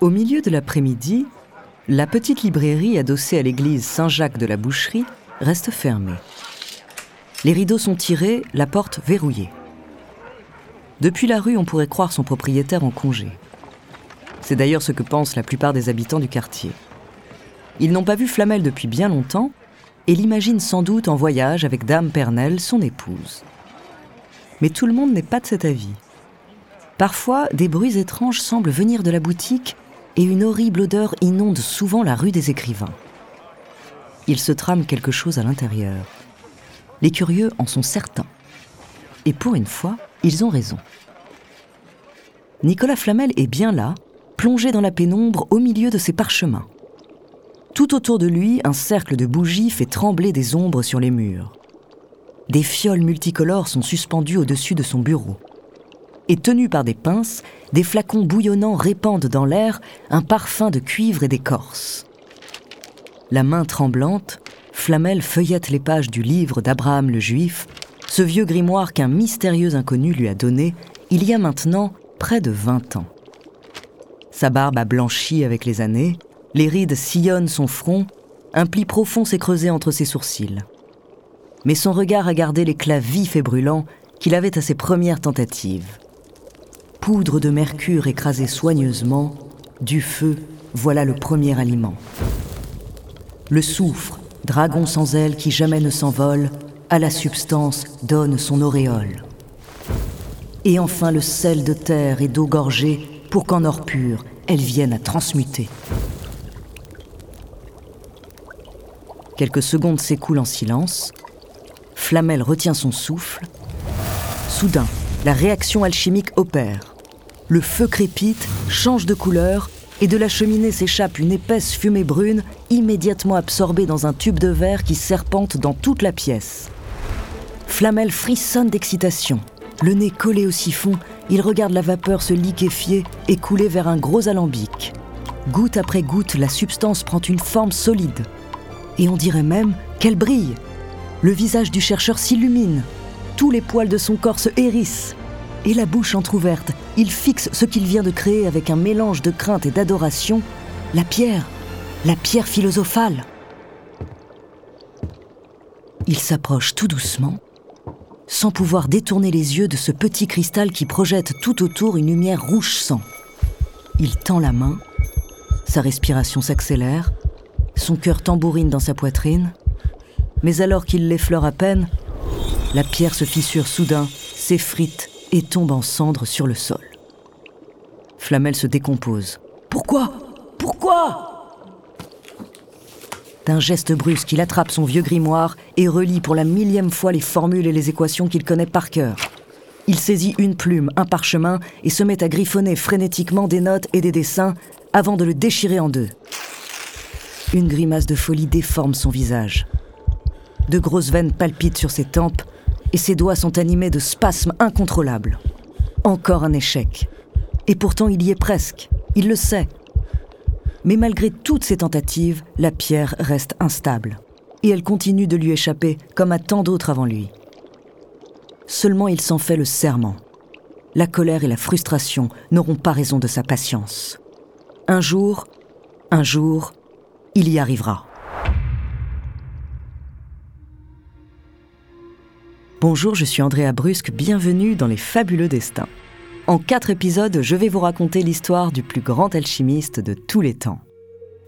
Au milieu de l'après-midi, la petite librairie adossée à l'église Saint-Jacques de la Boucherie reste fermée. Les rideaux sont tirés, la porte verrouillée. Depuis la rue, on pourrait croire son propriétaire en congé. C'est d'ailleurs ce que pensent la plupart des habitants du quartier. Ils n'ont pas vu Flamel depuis bien longtemps et l'imaginent sans doute en voyage avec Dame Pernelle, son épouse. Mais tout le monde n'est pas de cet avis. Parfois, des bruits étranges semblent venir de la boutique et une horrible odeur inonde souvent la rue des écrivains. Il se trame quelque chose à l'intérieur. Les curieux en sont certains. Et pour une fois, ils ont raison. Nicolas Flamel est bien là, plongé dans la pénombre au milieu de ses parchemins. Tout autour de lui, un cercle de bougies fait trembler des ombres sur les murs. Des fioles multicolores sont suspendues au-dessus de son bureau et tenus par des pinces, des flacons bouillonnants répandent dans l'air un parfum de cuivre et d'écorce. La main tremblante, Flamel feuillette les pages du livre d'Abraham le Juif, ce vieux grimoire qu'un mystérieux inconnu lui a donné il y a maintenant près de 20 ans. Sa barbe a blanchi avec les années, les rides sillonnent son front, un pli profond s'est creusé entre ses sourcils. Mais son regard a gardé l'éclat vif et brûlant qu'il avait à ses premières tentatives poudre de mercure écrasée soigneusement, du feu, voilà le premier aliment. Le soufre, dragon sans aile qui jamais ne s'envole, à la substance donne son auréole. Et enfin le sel de terre et d'eau gorgée pour qu'en or pur, elle vienne à transmuter. Quelques secondes s'écoulent en silence. Flamel retient son souffle. Soudain, la réaction alchimique opère. Le feu crépite, change de couleur, et de la cheminée s'échappe une épaisse fumée brune, immédiatement absorbée dans un tube de verre qui serpente dans toute la pièce. Flamel frissonne d'excitation. Le nez collé au siphon, il regarde la vapeur se liquéfier et couler vers un gros alambic. Goutte après goutte, la substance prend une forme solide. Et on dirait même qu'elle brille. Le visage du chercheur s'illumine. Tous les poils de son corps se hérissent et la bouche entr'ouverte, il fixe ce qu'il vient de créer avec un mélange de crainte et d'adoration, la pierre, la pierre philosophale. Il s'approche tout doucement, sans pouvoir détourner les yeux de ce petit cristal qui projette tout autour une lumière rouge sang. Il tend la main, sa respiration s'accélère, son cœur tambourine dans sa poitrine, mais alors qu'il l'effleure à peine, la pierre se fissure soudain, s'effrite et tombe en cendres sur le sol. Flamel se décompose. Pourquoi? Pourquoi? D'un geste brusque, il attrape son vieux grimoire et relit pour la millième fois les formules et les équations qu'il connaît par cœur. Il saisit une plume, un parchemin et se met à griffonner frénétiquement des notes et des dessins avant de le déchirer en deux. Une grimace de folie déforme son visage. De grosses veines palpitent sur ses tempes et ses doigts sont animés de spasmes incontrôlables. Encore un échec. Et pourtant il y est presque, il le sait. Mais malgré toutes ses tentatives, la pierre reste instable. Et elle continue de lui échapper comme à tant d'autres avant lui. Seulement il s'en fait le serment. La colère et la frustration n'auront pas raison de sa patience. Un jour, un jour, il y arrivera. Bonjour, je suis Andrea Brusque, bienvenue dans Les Fabuleux Destins. En quatre épisodes, je vais vous raconter l'histoire du plus grand alchimiste de tous les temps.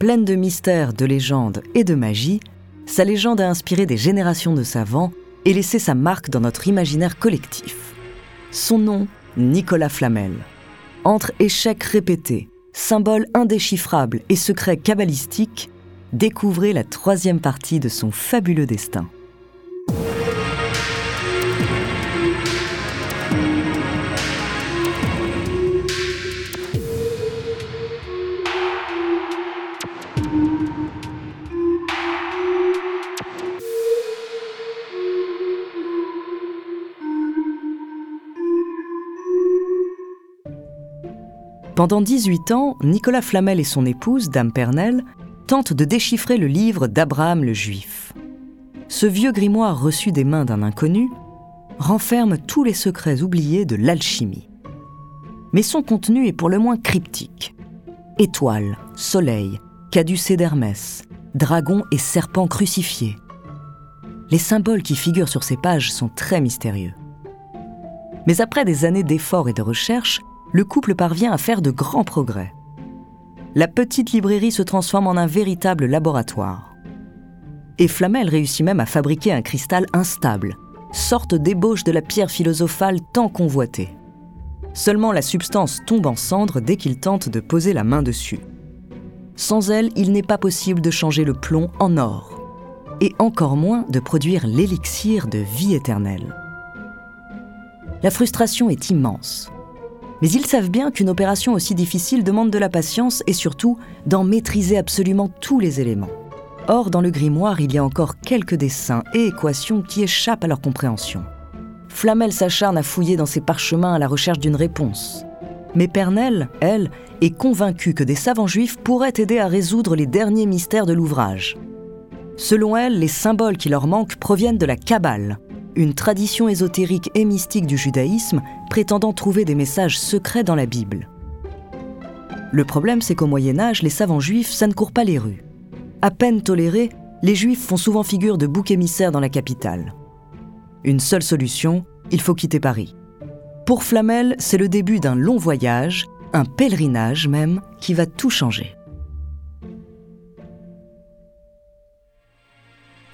Pleine de mystères, de légendes et de magie, sa légende a inspiré des générations de savants et laissé sa marque dans notre imaginaire collectif. Son nom, Nicolas Flamel. Entre échecs répétés, symboles indéchiffrables et secrets cabalistiques, découvrez la troisième partie de son fabuleux destin. Pendant 18 ans, Nicolas Flamel et son épouse, Dame Pernelle, tentent de déchiffrer le livre d'Abraham le Juif. Ce vieux grimoire reçu des mains d'un inconnu renferme tous les secrets oubliés de l'alchimie. Mais son contenu est pour le moins cryptique. étoiles, soleil, caducée d'Hermès, dragon et serpent crucifiés. Les symboles qui figurent sur ces pages sont très mystérieux. Mais après des années d'efforts et de recherche, le couple parvient à faire de grands progrès. La petite librairie se transforme en un véritable laboratoire. Et Flamel réussit même à fabriquer un cristal instable, sorte d'ébauche de la pierre philosophale tant convoitée. Seulement la substance tombe en cendres dès qu'il tente de poser la main dessus. Sans elle, il n'est pas possible de changer le plomb en or, et encore moins de produire l'élixir de vie éternelle. La frustration est immense. Mais ils savent bien qu'une opération aussi difficile demande de la patience et surtout d'en maîtriser absolument tous les éléments. Or, dans le grimoire, il y a encore quelques dessins et équations qui échappent à leur compréhension. Flamel s'acharne à fouiller dans ses parchemins à la recherche d'une réponse. Mais Pernelle, elle, est convaincue que des savants juifs pourraient aider à résoudre les derniers mystères de l'ouvrage. Selon elle, les symboles qui leur manquent proviennent de la Kabbale, une tradition ésotérique et mystique du judaïsme prétendant trouver des messages secrets dans la Bible. Le problème, c'est qu'au Moyen Âge, les savants juifs, ça ne court pas les rues. À peine tolérés, les juifs font souvent figure de bouc émissaire dans la capitale. Une seule solution, il faut quitter Paris. Pour Flamel, c'est le début d'un long voyage, un pèlerinage même, qui va tout changer.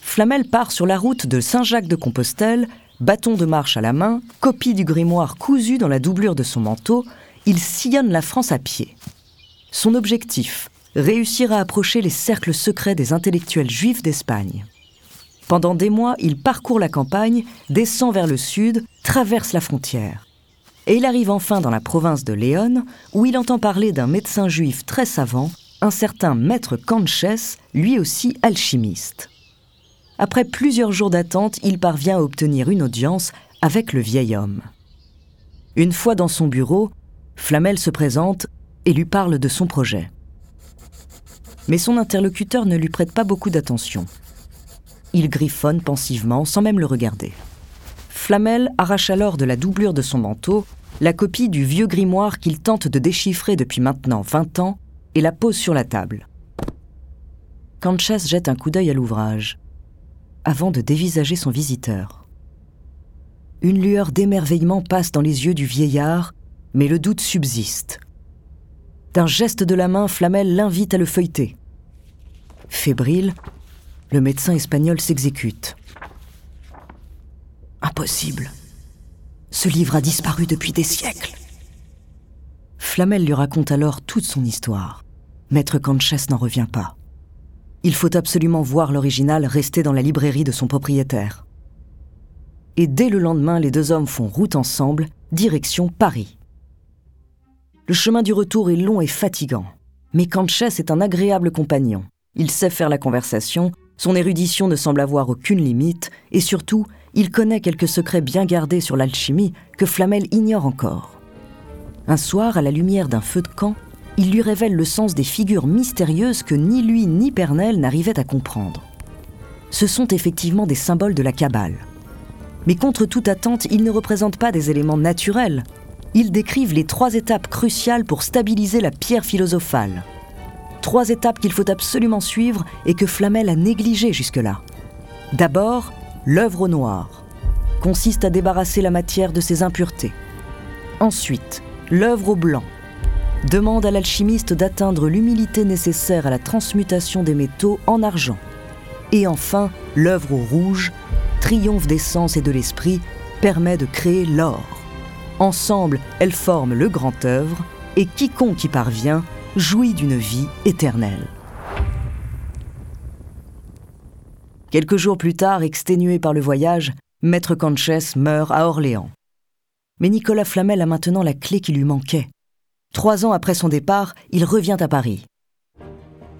Flamel part sur la route de Saint-Jacques-de-Compostelle, bâton de marche à la main, copie du grimoire cousu dans la doublure de son manteau, il sillonne la France à pied. Son objectif, réussir à approcher les cercles secrets des intellectuels juifs d'Espagne. Pendant des mois, il parcourt la campagne, descend vers le sud, traverse la frontière. Et il arrive enfin dans la province de Léon, où il entend parler d'un médecin juif très savant un certain maître Canches, lui aussi alchimiste. Après plusieurs jours d'attente, il parvient à obtenir une audience avec le vieil homme. Une fois dans son bureau, Flamel se présente et lui parle de son projet. Mais son interlocuteur ne lui prête pas beaucoup d'attention. Il griffonne pensivement sans même le regarder. Flamel arrache alors de la doublure de son manteau la copie du vieux grimoire qu'il tente de déchiffrer depuis maintenant 20 ans et la pose sur la table. Canches jette un coup d'œil à l'ouvrage, avant de dévisager son visiteur. Une lueur d'émerveillement passe dans les yeux du vieillard, mais le doute subsiste. D'un geste de la main, Flamel l'invite à le feuilleter. Fébrile, le médecin espagnol s'exécute. Impossible. Ce livre a disparu depuis des siècles. Flamel lui raconte alors toute son histoire. Maître Canches n'en revient pas. Il faut absolument voir l'original rester dans la librairie de son propriétaire. Et dès le lendemain, les deux hommes font route ensemble, direction Paris. Le chemin du retour est long et fatigant, mais Canches est un agréable compagnon. Il sait faire la conversation, son érudition ne semble avoir aucune limite, et surtout, il connaît quelques secrets bien gardés sur l'alchimie que Flamel ignore encore. Un soir, à la lumière d'un feu de camp, il lui révèle le sens des figures mystérieuses que ni lui ni Pernel n'arrivaient à comprendre. Ce sont effectivement des symboles de la Kabbale. Mais contre toute attente, ils ne représentent pas des éléments naturels. Ils décrivent les trois étapes cruciales pour stabiliser la pierre philosophale. Trois étapes qu'il faut absolument suivre et que Flamel a négligées jusque-là. D'abord, l'œuvre au noir consiste à débarrasser la matière de ses impuretés. Ensuite, l'œuvre au blanc demande à l'alchimiste d'atteindre l'humilité nécessaire à la transmutation des métaux en argent. Et enfin, l'œuvre au rouge, triomphe des sens et de l'esprit, permet de créer l'or. Ensemble, elles forment le grand œuvre, et quiconque y parvient jouit d'une vie éternelle. Quelques jours plus tard, exténué par le voyage, Maître Canches meurt à Orléans. Mais Nicolas Flamel a maintenant la clé qui lui manquait. Trois ans après son départ, il revient à Paris.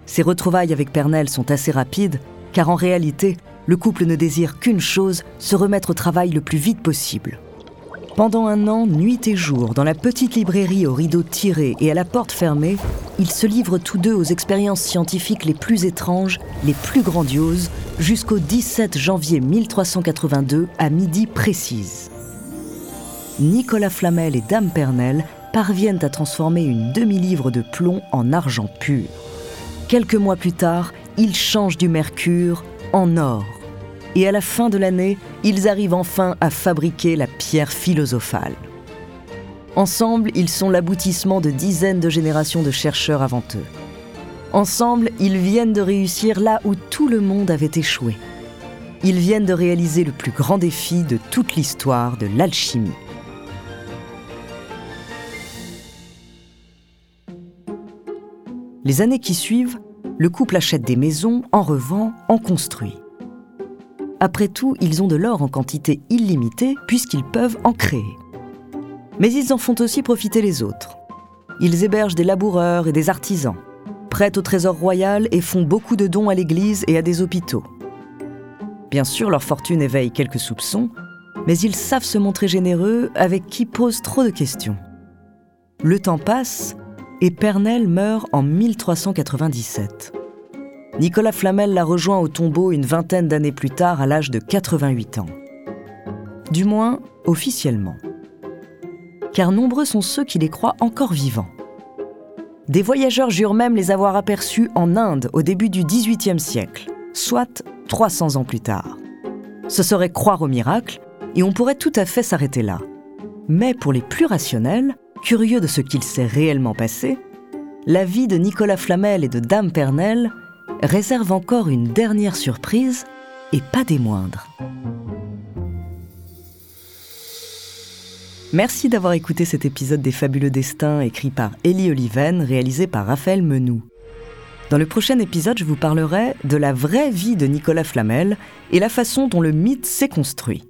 Ses retrouvailles avec Pernelle sont assez rapides, car en réalité, le couple ne désire qu'une chose, se remettre au travail le plus vite possible. Pendant un an, nuit et jour, dans la petite librairie aux rideaux tirés et à la porte fermée, ils se livrent tous deux aux expériences scientifiques les plus étranges, les plus grandioses, jusqu'au 17 janvier 1382 à midi précise. Nicolas Flamel et Dame Pernelle parviennent à transformer une demi-livre de plomb en argent pur. Quelques mois plus tard, ils changent du mercure en or. Et à la fin de l'année, ils arrivent enfin à fabriquer la pierre philosophale. Ensemble, ils sont l'aboutissement de dizaines de générations de chercheurs avant eux. Ensemble, ils viennent de réussir là où tout le monde avait échoué. Ils viennent de réaliser le plus grand défi de toute l'histoire de l'alchimie. Les années qui suivent, le couple achète des maisons, en revend, en construit. Après tout, ils ont de l'or en quantité illimitée puisqu'ils peuvent en créer. Mais ils en font aussi profiter les autres. Ils hébergent des laboureurs et des artisans, prêtent au trésor royal et font beaucoup de dons à l'église et à des hôpitaux. Bien sûr, leur fortune éveille quelques soupçons, mais ils savent se montrer généreux avec qui posent trop de questions. Le temps passe et Pernelle meurt en 1397. Nicolas Flamel l'a rejoint au tombeau une vingtaine d'années plus tard à l'âge de 88 ans. Du moins, officiellement. Car nombreux sont ceux qui les croient encore vivants. Des voyageurs jurent même les avoir aperçus en Inde au début du XVIIIe siècle, soit 300 ans plus tard. Ce serait croire au miracle, et on pourrait tout à fait s'arrêter là. Mais pour les plus rationnels, Curieux de ce qu'il s'est réellement passé, la vie de Nicolas Flamel et de Dame Pernelle réserve encore une dernière surprise, et pas des moindres. Merci d'avoir écouté cet épisode des Fabuleux Destins écrit par Elie Oliven, réalisé par Raphaël Menou. Dans le prochain épisode, je vous parlerai de la vraie vie de Nicolas Flamel et la façon dont le mythe s'est construit.